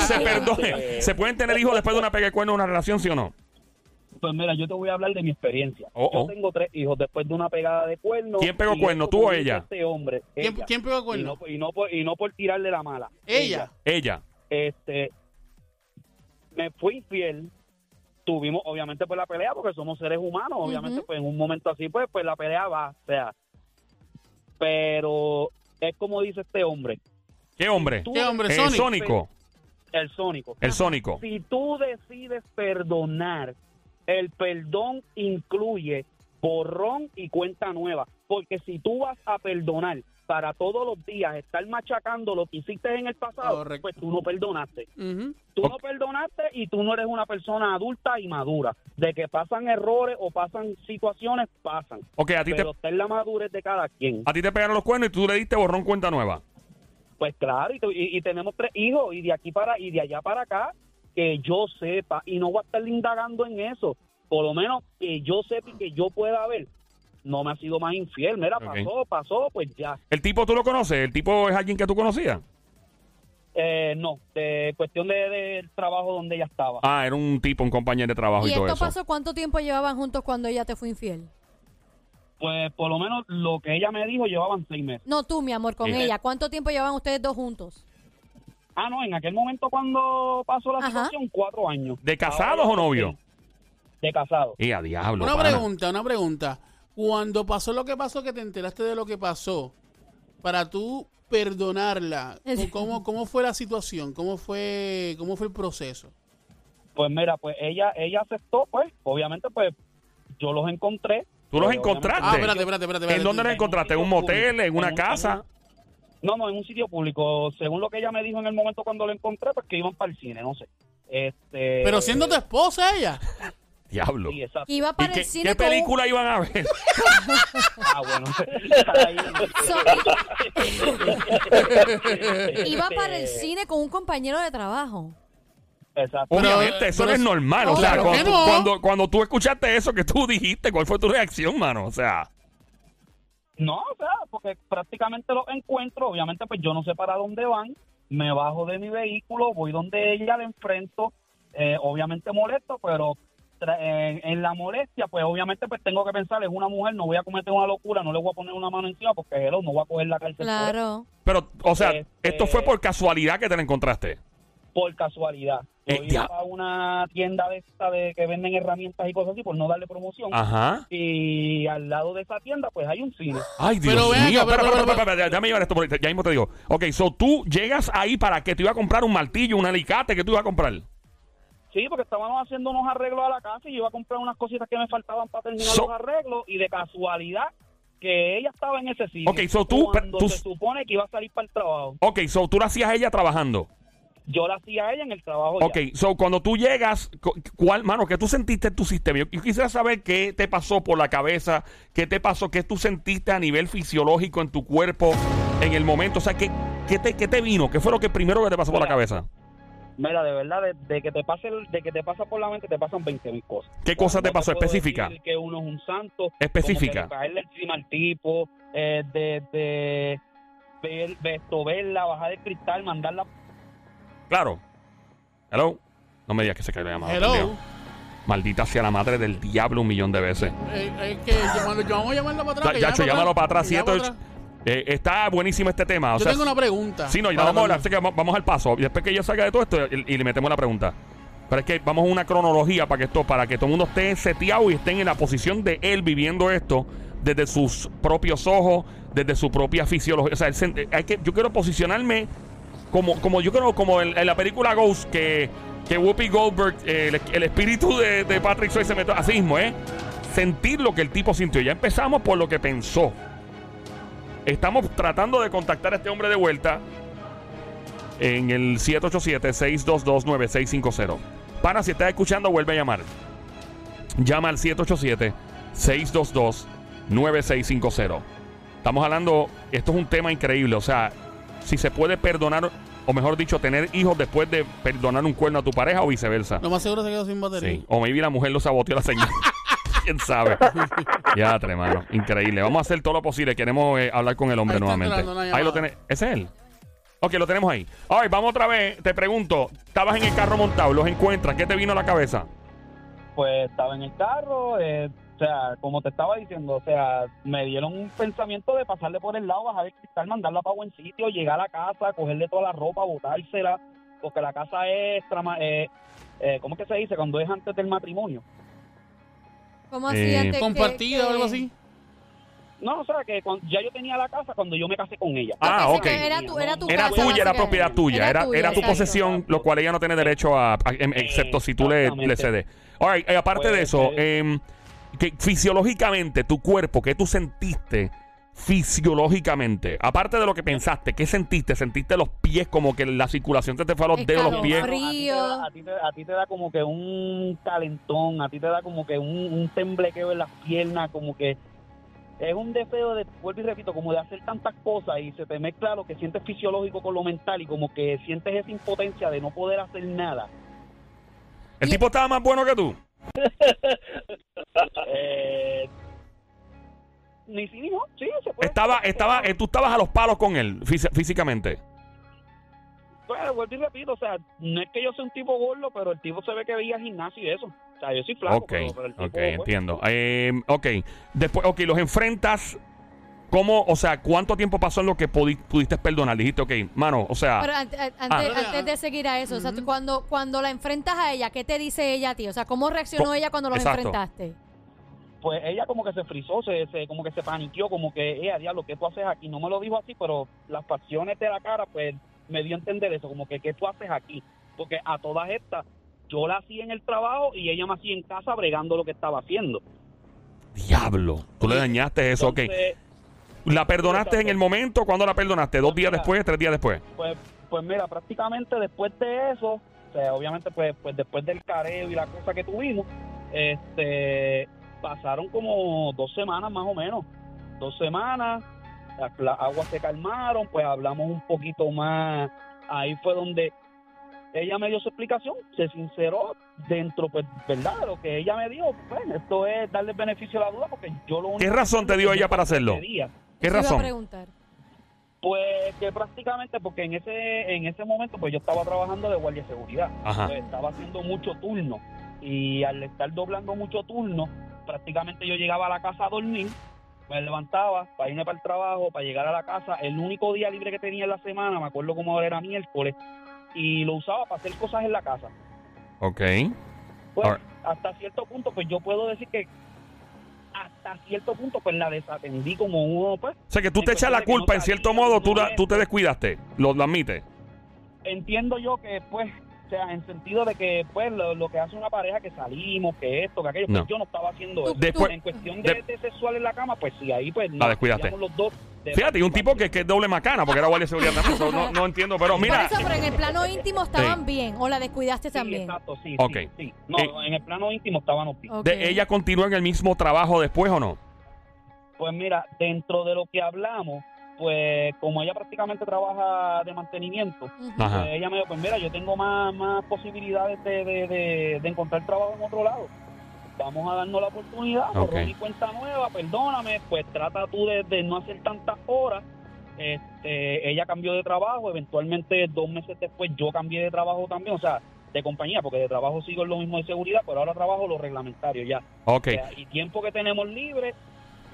se perdone. ¿Se pueden tener hijos después de una pega de cuerno en una relación, sí o no? Pues mira, yo te voy a hablar de mi experiencia. Oh, oh. Yo tengo tres hijos después de una pegada de cuerno. ¿Quién pegó y cuerno, tú o ella? Este hombre. ¿Quién, ella. quién pegó Y cuerno? no, y, no por, y no por tirarle la mala. Ella. Ella. Este, me fui infiel. Tuvimos, obviamente, pues la pelea, porque somos seres humanos. Obviamente, pues en un momento así, pues, pues la pelea va. O sea, pero es como dice este hombre. ¿Qué hombre? ¿Qué hombre? El. Sónico. El sónico. El Sónico. Si tú decides perdonar, el perdón incluye borrón y cuenta nueva. Porque si tú vas a perdonar para todos los días estar machacando lo que hiciste en el pasado, Correcto. pues tú no perdonaste. Tú no perdonaste y tú no eres una persona adulta y madura. De que pasan errores o pasan situaciones, pasan. Ok, a ti te, Pero está en la madurez de cada quien. a ti te pegaron los cuernos y tú le diste borrón cuenta nueva. Pues claro, y- y tenemos tres hijos y de aquí para y de allá para acá que yo sepa y no voy a estar indagando en eso. Por lo menos que yo sepa y que yo pueda ver. No me ha sido más infiel. Mira, Ok. pasó, pasó, pues ya. ¿El tipo tú lo conoces? ¿El tipo es alguien que tú conocías? Eh, no, de cuestión de, del trabajo donde ella estaba. Ah, era un tipo, un compañero de trabajo y, ¿Y todo esto eso. pasó cuánto tiempo llevaban juntos cuando ella te fue infiel? Pues por lo menos lo que ella me dijo llevaban seis meses. No tú, mi amor, con Sí. ella. ¿Cuánto tiempo llevaban ustedes dos juntos? Ah, no, en aquel momento cuando pasó la Ajá. situación, cuatro años. ¿De casados Ahora o novios? De casados. Y a diablo. Una pana. pregunta, una pregunta. Cuando pasó lo que pasó, que te enteraste de lo que pasó, para tú perdonarla, ¿cómo, cómo fue la situación? ¿Cómo fue, cómo fue el proceso? Pues mira, pues ella ella aceptó, pues, obviamente, pues yo los encontré. ¿Tú los Pues, encontraste? Ah, espérate, espérate, espérate. ¿En espérate. dónde los encontraste? ¿En un motel? ¿En una En un- casa? No, no, en un sitio público. Según lo que ella me dijo en el momento cuando lo encontré, pues que iban para el cine, no sé. Este, Pero siendo tu esposa ella. Diablo. Sí, exacto. Iba ¿Y para qué, el cine qué con un- película iban a ver? Ah, bueno. Ahí, iba para el cine con un compañero de trabajo. Exacto. Obviamente, eso no pero- es normal. O sea, claro cuando, que no. cuando, cuando tú escuchaste eso que tú dijiste, ¿cuál fue tu reacción, mano? O sea, No, o sea, porque prácticamente los encuentro, obviamente pues yo no sé para dónde van, me bajo de mi vehículo, voy donde ella, la enfrento, eh, obviamente molesto, pero en, en la molestia pues obviamente pues tengo que pensar, es una mujer, no voy a cometer una locura, no le voy a poner una mano encima porque hello, no voy a coger la cárcel Claro. pero, o sea, Este- esto fue por casualidad que te la encontraste. Por casualidad. Yo Eh, ya. iba a una tienda de esta de que venden herramientas y cosas así por no darle promoción. Ajá. Y al lado de esa tienda pues hay un cine. Ay, Dios Pero mío. acá, Espera, pero- espera, pero- espera, espera, déjame llevar esto por ahí, Ya mismo te digo. Ok, so tú llegas ahí para que te iba a comprar un martillo, un alicate que tú ibas a comprar. Sí, porque estábamos haciendo unos arreglos a la casa y yo iba a comprar unas cositas que me faltaban para terminar So- los arreglos y de casualidad que ella estaba en ese sitio. Ok, so tú- Cuando tú- se supone que iba a salir para el trabajo. Ok, so tú la hacías ella trabajando. Yo la hacía a ella en el trabajo ya. Ok, so cuando tú llegas, cu- ¿cuál, mano, qué tú sentiste en tu sistema? Yo, yo quisiera saber qué te pasó por la cabeza, qué te pasó, qué tú sentiste a nivel fisiológico en tu cuerpo en el momento. O sea, ¿qué, qué, te, qué te vino? ¿Qué fue lo que primero que te pasó por la cabeza? Mira, de verdad, de, de que te pase de que te pasa por la mente te pasan 20 mil cosas. ¿Qué cosa te pasó específica? que uno es un santo. Específica. Caerle encima al tipo, eh, de, de ver, verla, bajar el cristal, mandarla. Claro. Hello. No me digas que se cayó la llamada. Hello. pendejo. Maldita sea la madre del diablo un millón de veces. Eh, es que llamando- yo vamos a llamarlo para atrás. Yacho, llámalo para atrás. para Eh, está buenísimo este tema. O Yo sea, tengo una pregunta. Sí, no, vamos a que vamos, vamos al paso. Y después que ella salga de todo esto y, y le metemos la pregunta. Pero es que vamos a una cronología para que esto, para que todo el mundo esté seteado y estén en la posición de él viviendo esto desde sus propios ojos, desde su propia fisiología. O sea, él se- hay que, yo quiero posicionarme como, como yo creo, como en, la película Ghost, que, que Whoopi Goldberg, el, el espíritu de, de Patrick Swayze se metió así mismo, ¿eh? Sentir lo que el tipo sintió. Ya empezamos por lo que pensó. Estamos tratando de contactar a este hombre de vuelta en el 787-622-9650. Para, si estás escuchando, vuelve a llamar. Llama al 787-622-9650. Estamos hablando, esto es un tema increíble, o sea, si se puede perdonar, o mejor dicho, tener hijos después de perdonar un cuerno a tu pareja o viceversa. Lo más seguro se quedó sin batería. Sí. O maybe la mujer lo saboteó la señal. [LAUGHS] ¿Quién sabe? ya, hermano. Increíble. Vamos a hacer todo lo posible. Queremos eh, hablar con el hombre Ahí nuevamente. Ahí lo tenés. ¿Ese es él? Ok, lo tenemos ahí. Ay, vamos otra vez. Te pregunto. Estabas en el carro montado, los encuentras. ¿Qué te vino a la cabeza? Pues estaba en el carro, eh, sea, como te estaba diciendo, o sea, me dieron un pensamiento de pasarle por el lado, bajar el cristal, mandarla para buen sitio, llegar a la casa, cogerle toda la ropa, botársela, porque la casa es, trama- eh, eh, ¿cómo es que se dice? Cuando es antes del matrimonio. ¿Cómo Eh, así antes que- Compartida o algo así. No, o sea, que cuando- ya yo tenía la casa cuando yo me casé con ella. Ah, sí, ok. Era tu, era tu Era casa, tuya, era propiedad tuya. Era, era, tu exacto. posesión, lo cual ella no tiene derecho a, a- em- excepto si tú le, le cedes. All right, eh, aparte Pues, de eso, eh, em, que fisiológicamente, tu cuerpo, ¿qué tú sentiste fisiológicamente? Aparte de lo que pensaste, ¿qué sentiste? ¿Sentiste los pies como que la circulación te, te fue a los dedos, los pies? A ti, te da, a, ti te, a ti te da como que un calentón, a ti te da como que un, un temblequeo en las piernas, como que es un deseo de, vuelvo y repito, como de hacer tantas cosas y se te mezcla lo que sientes fisiológico con lo mental y como que sientes esa impotencia de no poder hacer nada. ¿El tipo estaba más bueno que tú? Eh, ni sí ni no, sí, se puede. Estaba, estaba, eh, tú estabas a los palos con él físicamente. Pues, vuelvo y repito, o sea, no es que yo sea un tipo gordo, pero el tipo se ve que veía gimnasio y eso. O sea, yo soy flaco, Ok, pero, pero el tipo, ok, entiendo. Eh, ok, después, ok, los enfrentas. ¿Cómo, o sea, cuánto tiempo pasó en lo que pudi- pudiste perdonar? Dijiste, ok, mano, o sea, Pero Ah. antes, de seguir a eso, o sea, tú cuando, cuando la enfrentas a ella, ¿qué te dice ella a ti? O sea, ¿cómo reaccionó Co- ella cuando los Exacto. enfrentaste? pues ella como que se frizó, se, se- como que se paniqueó, como que, eh, a diablo, ¿qué tú haces aquí? No me lo dijo así, pero las facciones de la cara, pues, me dio a entender eso, como que, ¿qué tú haces aquí? Porque a todas estas, yo la hacía en el trabajo y ella me hacía en casa bregando lo que estaba haciendo. diablo, tú le dañaste eso, ok. ¿La perdonaste en el momento? ¿Cuándo la perdonaste? ¿Dos días después? ¿Tres días después? pues, pues mira, prácticamente después de eso, o sea, obviamente, pues, pues después del careo y la cosa que tuvimos, Este, pasaron como dos semanas más o menos. Dos semanas, las las aguas se calmaron, pues hablamos un poquito más. Ahí fue donde ella me dio su explicación, se sinceró dentro, pues, ¿verdad? Lo que ella me dio, pues, esto es darle beneficio a la duda, porque yo lo único ¿Qué que razón te dio ella para hacerlo? quería, ¿Qué Eso iba a razón? preguntar. Pues que prácticamente, porque en ese en ese momento, pues yo estaba trabajando de guardia de seguridad. Ajá. Pues, estaba haciendo mucho turno. Y al estar doblando mucho turno, prácticamente yo llegaba a la casa a dormir, me levantaba para irme para el trabajo, para llegar a la casa. El único día libre que tenía en la semana, me acuerdo cómo era miércoles, y lo usaba para hacer cosas en la casa. Ok. Pues hasta cierto punto, pues yo puedo decir que hasta cierto punto, pues la desatendí como uno, pues. O sea, que tú te echas la no culpa, en cierto sabía, modo, no tú, la- tú te descuidaste. Lo, lo admites. entiendo yo que pues o sea en sentido de que pues lo, lo que hace una pareja que salimos que esto que aquello pues No. yo no estaba haciendo eso Después- en cuestión de, de- de sexual en la cama pues sí ahí pues La descuidaste. hacíamos los dos Fíjate, y un tipo que, que es doble macana, porque era guardia de seguridad también. so, no, no entiendo, pero mira. Por eso, pero en el plano íntimo estaban bien, o la descuidaste Sí, también. exacto sí Ok. sí, sí. no Eh, en el plano íntimo bien Ok. De, ¿Ella continúa en el mismo trabajo después o no? pues mira dentro de lo que hablamos pues como ella prácticamente trabaja de mantenimiento. Ajá. pues ella me dijo, pues mira, yo tengo más, más posibilidades de, de, de- de encontrar trabajo en otro lado. Vamos a darnos la oportunidad, Ok. borrón y cuenta nueva, perdóname, pues trata tú de, de no hacer tantas horas. Este, ella cambió de trabajo, eventualmente dos meses después yo cambié de trabajo también, o sea, de compañía, porque de trabajo sigo en lo mismo de seguridad, pero ahora trabajo lo reglamentario ya. Ok. O sea, y tiempo que tenemos libre,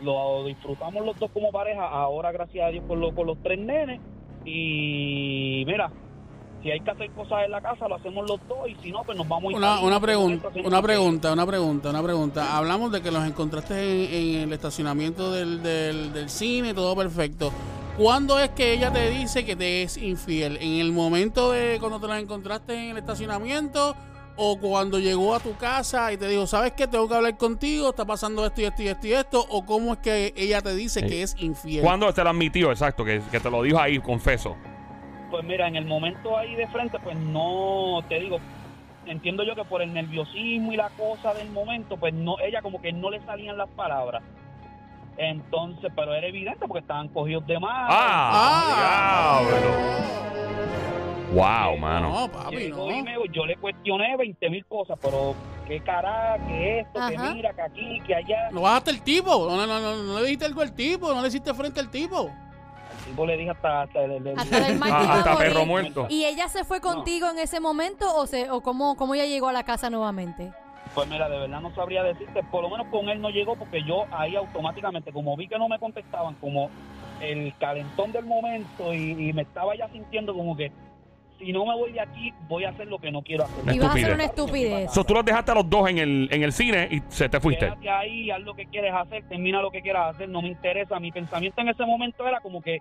lo disfrutamos los dos como pareja, ahora gracias a Dios con, lo- con los tres nenes. Y mira, si hay que hacer cosas en la casa, lo hacemos los dos, y si no, pues nos vamos a ir Una, una pregunta, una pregunta, una pregunta, una pregunta. Hablamos de que los encontraste en, en el estacionamiento del, del, del cine, todo perfecto. ¿Cuándo es que ella te dice que te es infiel? ¿En el momento de cuando te las encontraste en el estacionamiento? ¿O cuando llegó a tu casa y te dijo, ¿sabes qué? Tengo que hablar contigo, está pasando esto y esto y esto y esto. ¿O cómo es que ella te dice que es infiel? ¿Cuándo te lo admitió? Exacto, que, que te lo dijo ahí, confeso. Pues mira, en el momento ahí de frente, pues no, te digo, entiendo yo que por el nerviosismo y la cosa del momento, pues no, ella como que no le salían las palabras. Entonces, pero era evidente porque estaban cogidos de más. ¡Ah! diablo. ¡Wow, mano! No, papi, Llegó no. y me- yo le cuestioné 20 mil cosas, pero qué cara, que esto, Ajá. que mira, que aquí, que allá. No bajaste el tipo, no, no, no, no, no le dijiste algo al tipo, no le hiciste frente al tipo. El tipo le dije hasta... Hasta, el- el- Hasta mal Ah, hasta perro muerto. ¿Y ella se fue contigo en ese momento o, se, o cómo, cómo ella llegó a la casa nuevamente? Pues mira, de verdad no sabría decirte, por lo menos con él no llegó porque yo ahí automáticamente, como vi que no me contestaban, como el calentón del momento y, y me estaba ya sintiendo como que si no me voy de aquí, voy a hacer lo que no quiero hacer. Una Ibas a hacer una estupidez. So, tú los dejaste a los dos en el, en el cine y se te fuiste. Quédate ahí, haz lo que quieres hacer, termina lo que quieras hacer, no me interesa. Mi pensamiento en ese momento era como que,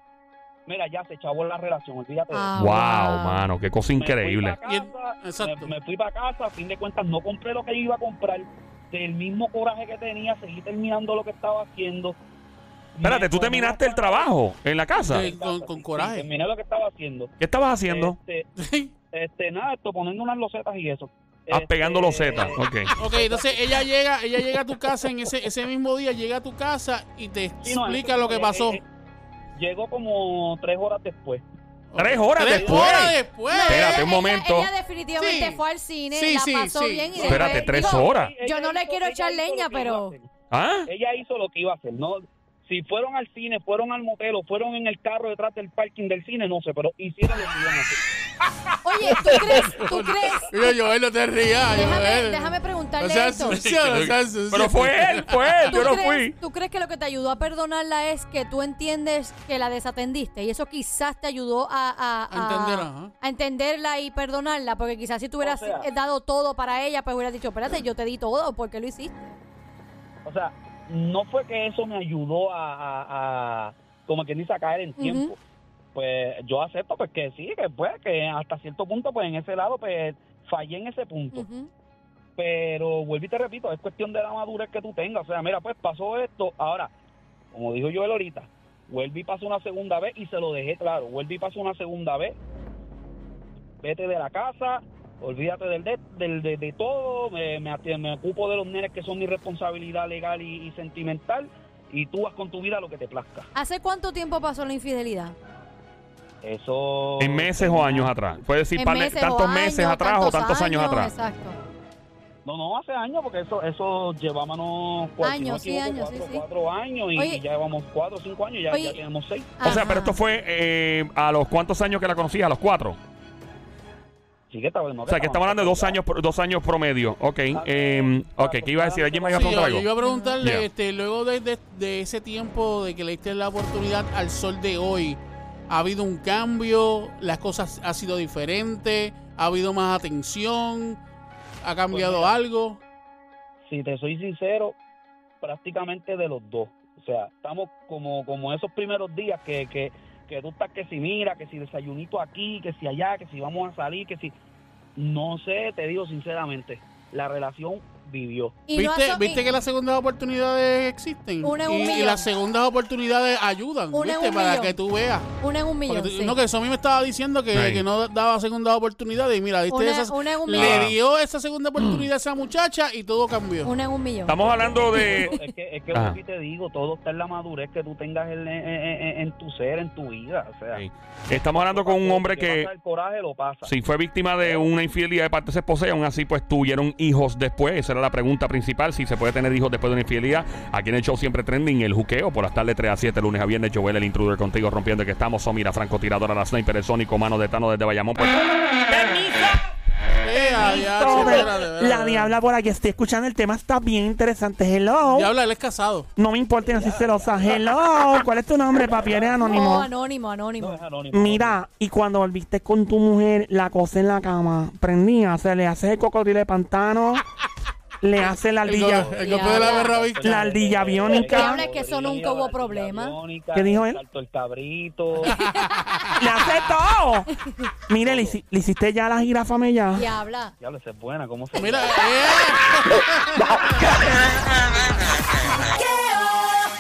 mira, ya se chavó la relación, olvídate de eso. Ah, Wow, wow. mano, qué cosa increíble. Me fui para casa, exacto. me, me fui para casa, a fin de cuentas no compré lo que iba a comprar. Del mismo coraje que tenía, seguí terminando lo que estaba haciendo. Espérate, tú terminaste el trabajo en la casa. Sí. con- con Sí, coraje. terminé lo que estaba haciendo. ¿Qué estabas haciendo? Este, [LAUGHS] este, nada, esto, poniendo unas losetas y eso. Ah, Este, pegando los Z. Ok. [LAUGHS] Ok, entonces ella llega, ella llega a tu casa en ese, ese mismo día, llega a tu casa y te sí, no, explica eso lo que fue, pasó. eh, eh, llegó como tres horas después. Tres horas Tres después. horas después. Espérate Ella- un momento. Ella, definitivamente Sí. fue al cine, Sí, la sí, pasó sí. bien y Espérate, después- tres digo, horas. Yo no le quiero echar leña, pero-. ¿Ah? Ella hizo lo que iba a hacer, ¿no? Si fueron al cine, fueron al motel o fueron en el carro detrás del parking del cine, no sé, pero hicieron lo que iban a hacer. Oye, ¿tú crees? ¿Tú crees? Yo, Joel, no te rías. Déjame, déjame preguntarle No seas esto. sucio, no seas sucio. Pero fue él, fue él, ¿Tú yo no crees, fui. ¿Tú crees que lo que te ayudó a perdonarla es que tú entiendes que la desatendiste y eso quizás te ayudó a, a- A entenderla y perdonarla? Porque quizás si tú hubieras O sea- dado todo para ella, pues hubieras dicho, espérate, yo te di todo, ¿por qué lo hiciste? O sea, no fue que eso me ayudó a, a- a- como quien dice, a caer en tiempo. Pues yo acepto pues que sí, que pues, que hasta cierto punto, pues en ese lado, pues fallé en ese punto. Pero vuelvo y te repito, es cuestión de la madurez que tú tengas. O sea, mira, pues pasó esto. Ahora, como dijo Joel ahorita, vuelve y pasó una segunda vez y se lo dejé claro. Vuelve y pasó una segunda vez. Vete de la casa, olvídate del de, del, de, de todo, me, me, ati- me ocupo de los nenes que son mi responsabilidad legal y, y sentimental, y tú vas con tu vida lo que te plazca. ¿Hace cuánto tiempo pasó la infidelidad? Eso... En meses o años atrás. Puede decir ¿En par de- meses tantos meses años, atrás o tantos años, atrás. Exacto. No, no, hace años, porque eso, eso llevábamos cuatro, si no Años, sí, me años, sí, cuatro, sí. cuatro años y, Oye. y ya llevamos cuatro o cinco años, ya, Oye. ya tenemos seis. O sea, pero esto fue eh, a los cuántos años que la conocías, a los cuatro. Sí que estaba, no, O sea, que estamos hablando de dos años, pro- dos años promedio. Ok, eh, ok, ¿qué iba a decir? ¿Alguien me iba a Sí, preguntar yo, yo algo? iba a preguntarle, Yeah. este, luego de, de- de ese tiempo de que le diste la oportunidad al sol de hoy, ¿ha habido un cambio? ¿Las cosas ha sido diferente? ¿Ha habido más atención? ¿Ha cambiado mira. algo? si te soy sincero, prácticamente de los dos. O sea, estamos como, como esos primeros días que, que, que tú estás que si mira, que si desayunito aquí, que si allá, que si vamos a salir, que si... No sé, te digo sinceramente, la relación vivió. Y no ¿Viste, ¿Viste y- que las segundas oportunidades existen? Una en un y, y millón. las segundas oportunidades ayudan, Una en ¿viste? un Para millón. que tú veas. Una en un millón. Porque tú- sí. No, que eso a mí me estaba diciendo que, Ahí. que no daba segundas oportunidades. Y mira, ¿viste Una- esas- una en un le millón. dio esa segunda oportunidad a esa muchacha y todo cambió. Una en un millón. Estamos hablando de... Es que, es que Ajá. lo que te digo, todo está en la madurez que tú tengas en, en- en- en tu ser, en tu vida. O sea, Sí. Estamos hablando con un hombre que... pasa el coraje lo pasa. Si fue víctima de una infidelidad de parte de su esposa y aún así pues tuvieron hijos después. Esa era la pregunta principal, si se puede tener hijos después de una infidelidad. Aquí en el show siempre trending el juqueo por las tardes 3 a 7, lunes a viernes. Joel, el intruder contigo rompiendo que estamos. Somira, Franco Tiradora, la sniper, el sónico, mano de Tano desde Bayamón. Pues, Eh, la diabla por aquí. Estoy escuchando el tema, está bien interesante. Hello. Diabla, él es casado. No me importa, no soy celosa. Hello. ¿Cuál es tu nombre, papi? ¿Eres No, anónimo? anónimo, anónimo. No es anónimo. Mira, y cuando volviste con tu mujer, la cosa en la cama, prendía, o sea, le haces el cocodrilo de pantano, le haces la ardilla, el golpe de la berra la ardilla biónica, Diabla, es que eso nunca hubo problema. ¿Qué dijo él? Salto el cabrito. [LAUGHS] le haces todo. Mire, le, hici- le hiciste ya la jirafa mella. Diabla. Diablo, esa es buena, ¿cómo se Mira, eh, [LAUGHS] [LAUGHS]